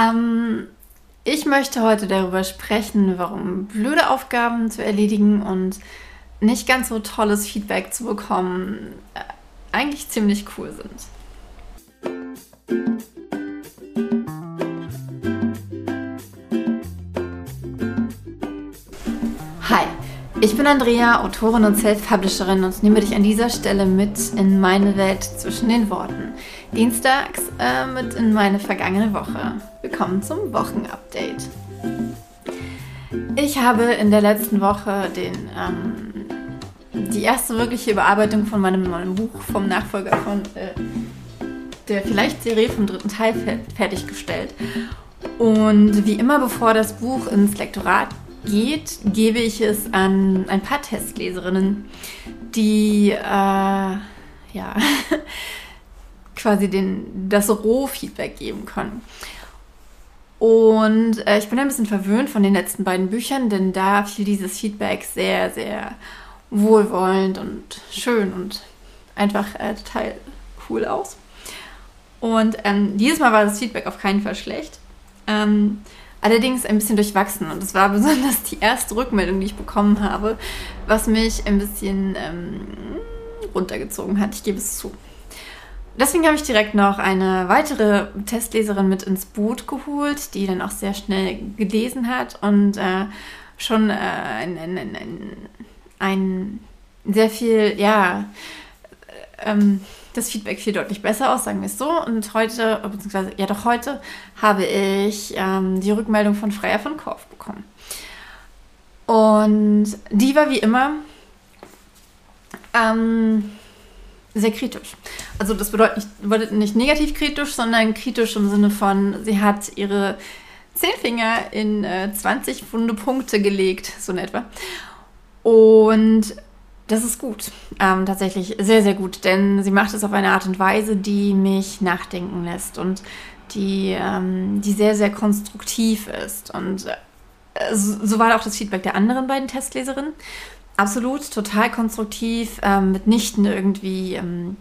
Ähm, ich möchte heute darüber sprechen, warum blöde Aufgaben zu erledigen und nicht ganz so tolles Feedback zu bekommen äh, eigentlich ziemlich cool sind. Ich bin Andrea, Autorin und Self-Publisherin und nehme dich an dieser Stelle mit in meine Welt zwischen den Worten. Dienstags äh, mit in meine vergangene Woche. Willkommen zum Wochenupdate. Ich habe in der letzten Woche den, ähm, die erste wirkliche Überarbeitung von meinem neuen Buch vom Nachfolger von äh, der vielleicht Serie vom dritten Teil fertiggestellt. Und wie immer, bevor das Buch ins Lektorat geht, gebe ich es an ein paar Testleserinnen, die äh, ja quasi den, das Rohfeedback geben können. Und äh, ich bin ein bisschen verwöhnt von den letzten beiden Büchern, denn da fiel dieses Feedback sehr, sehr wohlwollend und schön und einfach äh, total cool aus. Und ähm, dieses Mal war das Feedback auf keinen Fall schlecht. Ähm, allerdings ein bisschen durchwachsen. Und es war besonders die erste Rückmeldung, die ich bekommen habe, was mich ein bisschen ähm, runtergezogen hat. Ich gebe es zu. Deswegen habe ich direkt noch eine weitere Testleserin mit ins Boot geholt, die dann auch sehr schnell gelesen hat und äh, schon äh, ein, ein, ein, ein, sehr viel, ja, äh, ähm, das Feedback fiel deutlich besser aus, sagen wir es so. Und heute, beziehungsweise ja doch heute, habe ich ähm, die Rückmeldung von Freya von Korf bekommen. Und die war wie immer ähm, sehr kritisch. Also das bedeutet nicht, bedeutet nicht negativ kritisch, sondern kritisch im Sinne von, sie hat ihre zehn Finger in äh, 20 wunde Punkte gelegt, so in etwa. Und das ist gut. Ähm, tatsächlich sehr, sehr gut, denn sie macht es auf eine Art und Weise, die mich nachdenken lässt und die, ähm, die sehr, sehr konstruktiv ist. Und äh, so, so war auch das Feedback der anderen beiden Testleserinnen. Absolut, total konstruktiv, ähm, mitnichten irgendwie ähm,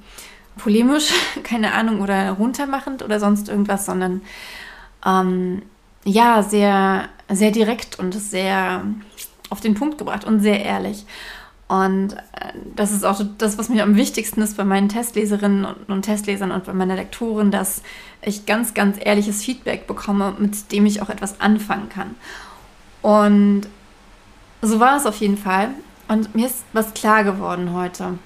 polemisch, keine Ahnung, oder runtermachend oder sonst irgendwas, sondern ähm, ja, sehr, sehr direkt und sehr auf den Punkt gebracht und sehr ehrlich. Und äh, das ist auch das, was mir am wichtigsten ist bei meinen Testleserinnen und, Testlesern und bei meiner Lektorin, dass ich ganz, ganz ehrliches Feedback bekomme, mit dem ich auch etwas anfangen kann. Und so war es auf jeden Fall. Und mir ist was klar geworden heute.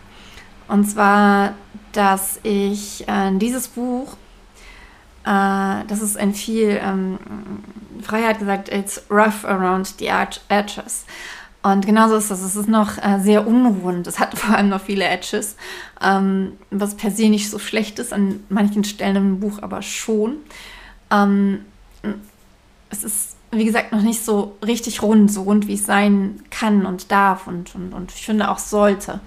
Und zwar, dass ich äh, dieses Buch, äh, das ist ein viel, ähm, Freiheit gesagt, it's rough around the edges. Und genauso ist das. Es ist noch äh, sehr unruhend. Es hat vor allem noch viele Edges, ähm, was per se nicht so schlecht ist, an manchen Stellen im Buch aber schon. Ähm, es ist, wie gesagt, noch nicht so richtig rund, so rund, wie es sein kann und darf und, und, und ich finde auch sollte.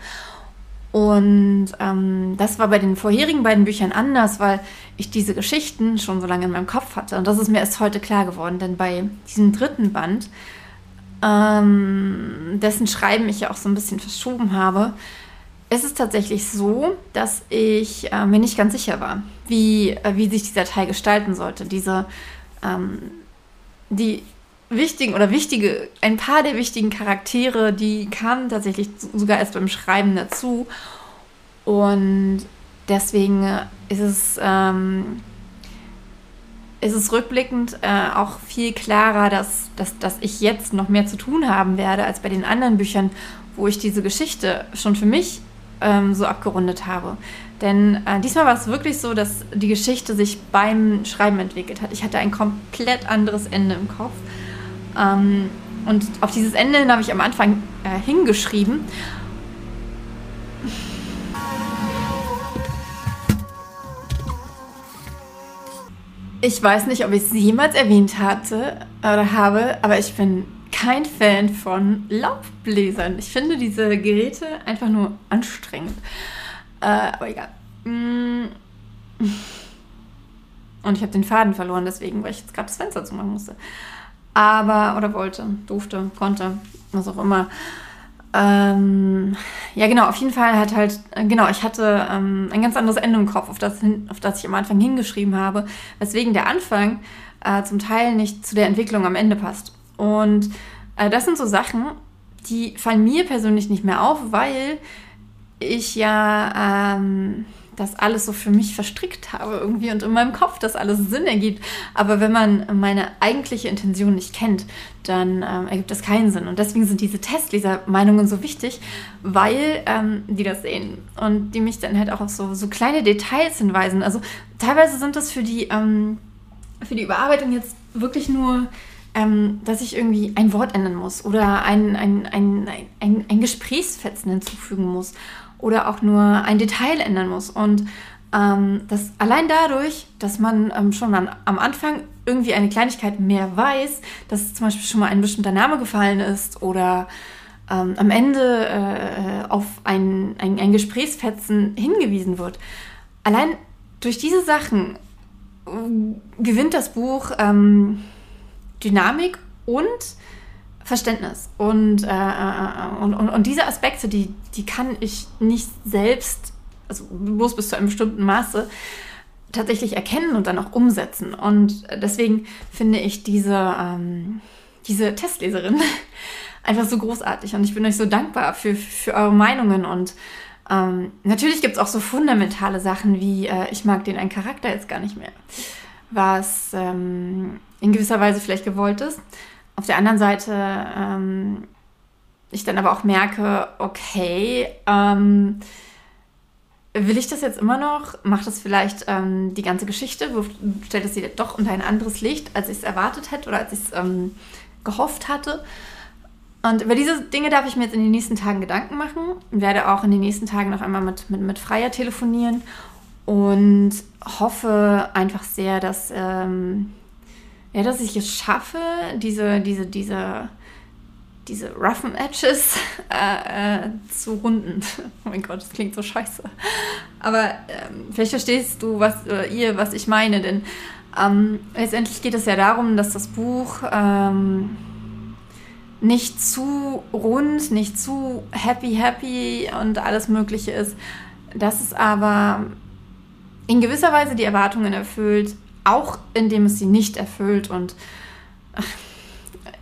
Und ähm, das war bei den vorherigen beiden Büchern anders, weil ich diese Geschichten schon so lange in meinem Kopf hatte. Und das ist mir erst heute klar geworden, denn bei diesem dritten Band ähm, dessen Schreiben ich ja auch so ein bisschen verschoben habe, ist es tatsächlich so, dass ich äh, mir nicht ganz sicher war, wie, äh, wie sich dieser Teil gestalten sollte. Diese, ähm, die wichtigen oder wichtige, ein paar der wichtigen Charaktere, die kamen tatsächlich sogar erst beim Schreiben dazu. Und deswegen ist es ähm, ist es rückblickend äh, auch viel klarer, dass, dass, dass ich jetzt noch mehr zu tun haben werde als bei den anderen Büchern, wo ich diese Geschichte schon für mich ähm, so abgerundet habe. Denn äh, diesmal war es wirklich so, dass die Geschichte sich beim Schreiben entwickelt hat. Ich hatte ein komplett anderes Ende im Kopf. Ähm, und auf dieses Ende habe ich am Anfang äh, hingeschrieben. Ich weiß nicht, ob ich es jemals erwähnt hatte oder habe, aber ich bin kein Fan von Laubbläsern. Ich finde diese Geräte einfach nur anstrengend. Äh, aber egal. Mm. Und ich habe den Faden verloren, deswegen, weil ich jetzt gerade das Fenster zumachen musste. Aber, oder wollte, durfte, konnte, was auch immer. Ähm, ja, genau, auf jeden Fall hat halt, genau, ich hatte ähm, ein ganz anderes Ende im Kopf, auf das, auf das ich am Anfang hingeschrieben habe, weswegen der Anfang äh, zum Teil nicht zu der Entwicklung am Ende passt. Und äh, das sind so Sachen, die fallen mir persönlich nicht mehr auf, weil ich ja ähm, das alles so für mich verstrickt habe irgendwie und in meinem Kopf das alles Sinn ergibt. Aber wenn man meine eigentliche Intention nicht kennt, dann ähm, ergibt das keinen Sinn. Und deswegen sind diese Testleser-Meinungen so wichtig, weil ähm, die das sehen und die mich dann halt auch auf so, so kleine Details hinweisen. Also teilweise sind das für die, ähm, für die Überarbeitung jetzt wirklich nur ähm, dass ich irgendwie ein Wort ändern muss oder ein, ein, ein, ein, ein Gesprächsfetzen hinzufügen muss oder auch nur ein Detail ändern muss. Und ähm, das allein dadurch, dass man ähm, schon an, am Anfang irgendwie eine Kleinigkeit mehr weiß, dass zum Beispiel schon mal ein bestimmter Name gefallen ist oder ähm, am Ende äh, auf ein, ein, ein Gesprächsfetzen hingewiesen wird. Allein durch diese Sachen äh, gewinnt das Buch ähm, Dynamik und Verständnis. Und, äh, äh, und, und, und, diese Aspekte, die, die kann ich nicht selbst, also bloß bis zu einem bestimmten Maße, tatsächlich erkennen und dann auch umsetzen. Und deswegen finde ich diese, ähm, diese Testleserin einfach so großartig. Und ich bin euch so dankbar für, für eure Meinungen. Und ähm, natürlich gibt es auch so fundamentale Sachen wie, äh, ich mag den einen Charakter jetzt gar nicht mehr. Was ähm, in gewisser Weise vielleicht gewollt ist. Auf der anderen Seite ähm, ich dann aber auch merke, okay, ähm, will ich das jetzt immer noch? Macht das vielleicht ähm, die ganze Geschichte? Stellt es sie doch unter ein anderes Licht, als ich es erwartet hätte oder als ich es ähm, gehofft hatte? Und über diese Dinge darf ich mir jetzt in den nächsten Tagen Gedanken machen. Werde auch in den nächsten Tagen noch einmal mit, mit, mit Freier telefonieren und hoffe einfach sehr, dass ähm, ja, dass ich es schaffe, diese, diese, diese, diese roughen Edges äh, äh, zu runden. Oh mein Gott, das klingt so scheiße. Aber ähm, vielleicht verstehst du, was äh, ihr, was ich meine, denn ähm, letztendlich geht es ja darum, dass das Buch ähm, nicht zu rund, nicht zu happy, happy und alles Mögliche ist. Dass es aber in gewisser Weise die Erwartungen erfüllt, auch indem es sie nicht erfüllt. Und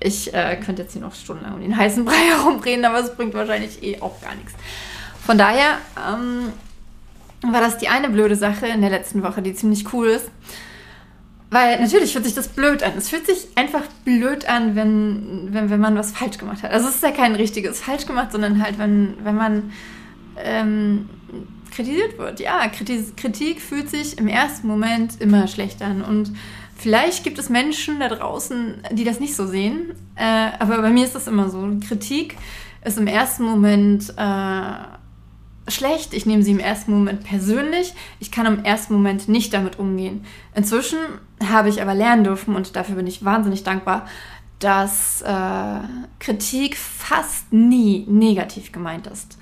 ich äh, könnte jetzt hier noch stundenlang um den heißen Brei herumreden, aber es bringt wahrscheinlich eh auch gar nichts. Von daher ähm, war das die eine blöde Sache in der letzten Woche, die ziemlich cool ist. Weil natürlich fühlt sich das blöd an. Es fühlt sich einfach blöd an, wenn, wenn, wenn man was falsch gemacht hat. Also es ist ja kein richtiges falsch gemacht, sondern halt, wenn, wenn man ähm, kritisiert wird. Ja, Kritik fühlt sich im ersten Moment immer schlecht an. Und vielleicht gibt es Menschen da draußen, die das nicht so sehen. Äh, aber bei mir ist das immer so. Kritik ist im ersten Moment äh, schlecht. Ich nehme sie im ersten Moment persönlich. Ich kann im ersten Moment nicht damit umgehen. Inzwischen habe ich aber lernen dürfen und dafür bin ich wahnsinnig dankbar, dass äh, Kritik fast nie negativ gemeint ist,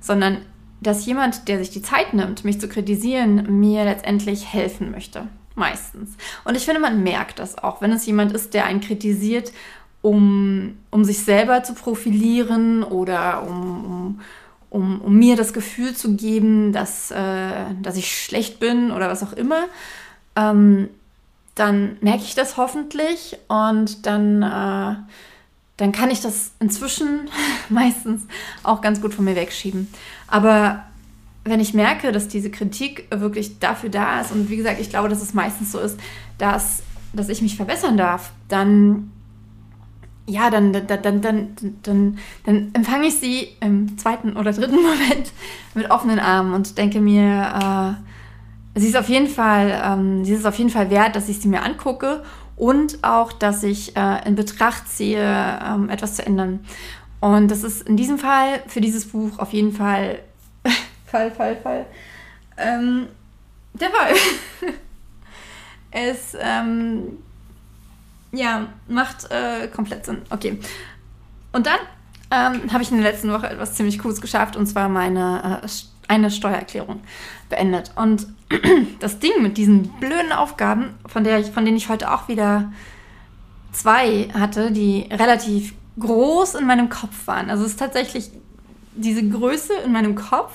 sondern dass jemand, der sich die Zeit nimmt, mich zu kritisieren, mir letztendlich helfen möchte. Meistens. Und ich finde, man merkt das auch, wenn es jemand ist, der einen kritisiert, um, um sich selber zu profilieren oder um, um, um, um mir das Gefühl zu geben, dass, äh, dass ich schlecht bin oder was auch immer. Ähm, dann merke ich das hoffentlich und dann äh, dann kann ich das inzwischen meistens auch ganz gut von mir wegschieben. Aber wenn ich merke, dass diese Kritik wirklich dafür da ist, und wie gesagt, ich glaube, dass es meistens so ist, dass, dass ich mich verbessern darf, dann ja, dann, dann, dann, dann, dann, dann empfange ich sie im zweiten oder dritten Moment mit offenen Armen und denke mir, äh, sie ist auf jeden Fall, ähm, sie ist auf jeden Fall wert, dass ich sie mir angucke und auch, dass ich äh, in Betracht ziehe, ähm, etwas zu ändern. Und das ist in diesem Fall für dieses Buch auf jeden Fall Fall, Fall, Fall. Ähm, der Fall. es ähm, ja, macht äh, komplett Sinn. Okay. Und dann ähm, habe ich in der letzten Woche etwas ziemlich Cooles geschafft und zwar meine äh, eine Steuererklärung beendet. Und das Ding mit diesen blöden Aufgaben, von, der ich, von denen ich heute auch wieder zwei hatte, die relativ groß in meinem Kopf waren. Also es ist tatsächlich diese Größe in meinem Kopf,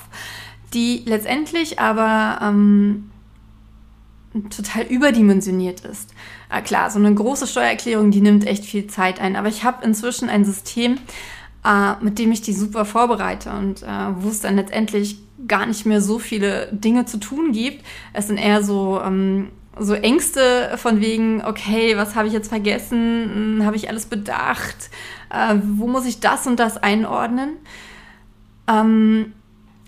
die letztendlich aber ähm, total überdimensioniert ist. Äh, klar, so eine große Steuererklärung, die nimmt echt viel Zeit ein. Aber ich habe inzwischen ein System, äh, mit dem ich die super vorbereite und äh, wo es dann letztendlich gar nicht mehr so viele Dinge zu tun gibt. Es sind eher so, ähm, so Ängste von wegen, okay, was habe ich jetzt vergessen? Hm, habe ich alles bedacht? Äh, wo muss ich das und das einordnen? Ähm,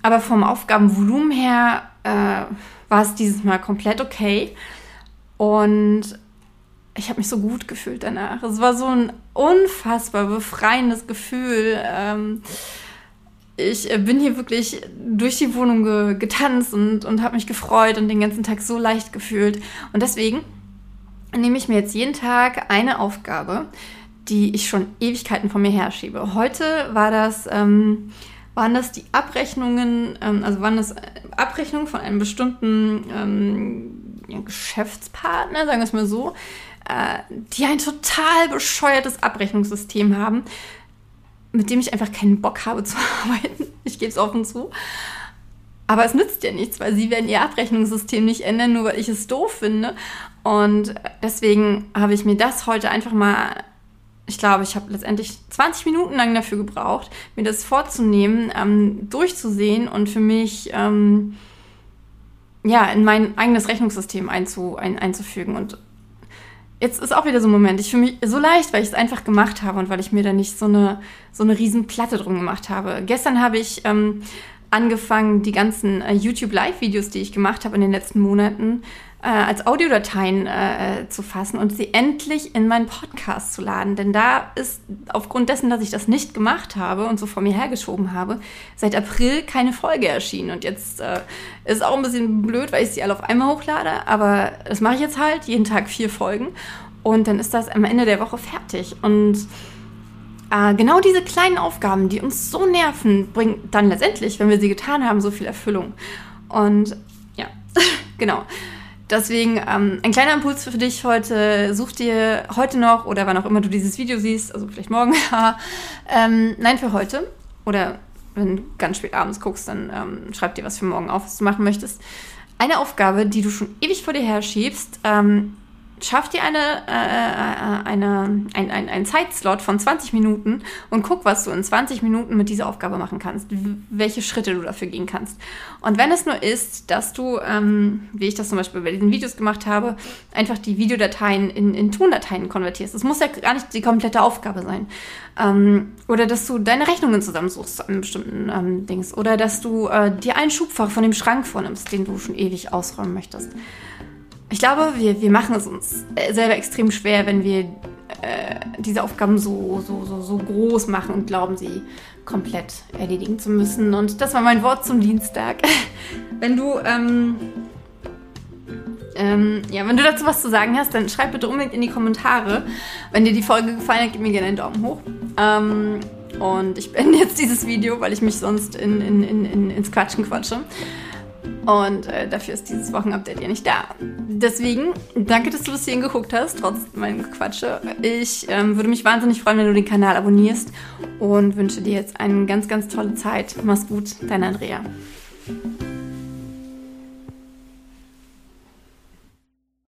aber vom Aufgabenvolumen her äh, war es dieses Mal komplett okay. Und ich habe mich so gut gefühlt danach. Es war so ein unfassbar befreiendes Gefühl. Ähm, ich äh, bin hier wirklich durch die Wohnung ge getanzt und, und habe mich gefreut und den ganzen Tag so leicht gefühlt. Und deswegen nehme ich mir jetzt jeden Tag eine Aufgabe, die ich schon Ewigkeiten von mir herschiebe. Heute war das, ähm, waren das die Abrechnungen, ähm, also waren das Abrechnungen von einem bestimmten ähm, Geschäftspartner, sagen wir es mal so, äh, die ein total bescheuertes Abrechnungssystem haben, mit dem ich einfach keinen Bock habe zu arbeiten. Ich gebe es offen zu. Aber es nützt ja nichts, weil sie werden ihr Abrechnungssystem nicht ändern, nur weil ich es doof finde. Und deswegen habe ich mir das heute einfach mal, ich glaube, ich habe letztendlich 20 Minuten lang dafür gebraucht, mir das vorzunehmen, ähm, durchzusehen und für mich ähm, ja, in mein eigenes Rechnungssystem einzu, ein, einzufügen. Und jetzt ist auch wieder so ein Moment. Ich fühle mich so leicht, weil ich es einfach gemacht habe und weil ich mir da nicht so eine, so eine riesen Platte drum gemacht habe. Gestern habe ich ähm, angefangen, die ganzen äh, YouTube-Live-Videos, die ich gemacht habe in den letzten Monaten, äh, als Audiodateien äh, äh, zu fassen und sie endlich in meinen Podcast zu laden. Denn da ist aufgrund dessen, dass ich das nicht gemacht habe und so vor mir hergeschoben habe, seit April keine Folge erschienen. Und jetzt äh, ist auch ein bisschen blöd, weil ich sie alle auf einmal hochlade. Aber das mache ich jetzt halt, jeden Tag vier Folgen. Und dann ist das am Ende der Woche fertig. Und äh, genau diese kleinen Aufgaben, die uns so nerven, bringen dann letztendlich, wenn wir sie getan haben, so viel Erfüllung. Und ja, genau. Deswegen ähm, ein kleiner Impuls für dich heute. Such dir heute noch oder wann auch immer du dieses Video siehst, also vielleicht morgen, ähm, nein, für heute. Oder wenn du ganz spät abends guckst, dann ähm, schreib dir was für morgen auf, was du machen möchtest. Eine Aufgabe, die du schon ewig vor dir her schiebst, ähm, schaff dir eine, äh, äh, eine, ein, ein, ein Zeitslot von 20 Minuten und guck, was du in 20 Minuten mit dieser Aufgabe machen kannst, welche Schritte du dafür gehen kannst. Und wenn es nur ist, dass du, ähm, wie ich das zum Beispiel bei diesen Videos gemacht habe, einfach die Videodateien in, in Tondateien konvertierst. Das muss ja gar nicht die komplette Aufgabe sein. Ähm, oder dass du deine Rechnungen zusammensuchst an bestimmten ähm, Dings. Oder dass du äh, dir ein Schubfach von dem Schrank vornimmst, den du schon ewig ausräumen möchtest. Ich glaube, wir, wir machen es uns äh, selber extrem schwer, wenn wir äh, diese Aufgaben so, so, so, so groß machen und glauben, sie komplett erledigen zu müssen. Und das war mein Wort zum Dienstag. wenn du, ähm, ähm, ja, wenn du dazu was zu sagen hast, dann schreib bitte unbedingt in die Kommentare. Wenn dir die Folge gefallen hat, gib mir gerne einen Daumen hoch. Ähm, und ich beende jetzt dieses Video, weil ich mich sonst in, in, in, in, ins Quatschen quatsche. Und äh, dafür ist dieses Wochenupdate ja nicht da. Deswegen, danke, dass du bis hierhin geguckt hast, trotz meinem Quatsche. Ich ähm, würde mich wahnsinnig freuen, wenn du den Kanal abonnierst und wünsche dir jetzt eine ganz, ganz tolle Zeit. Mach's gut, dein Andrea.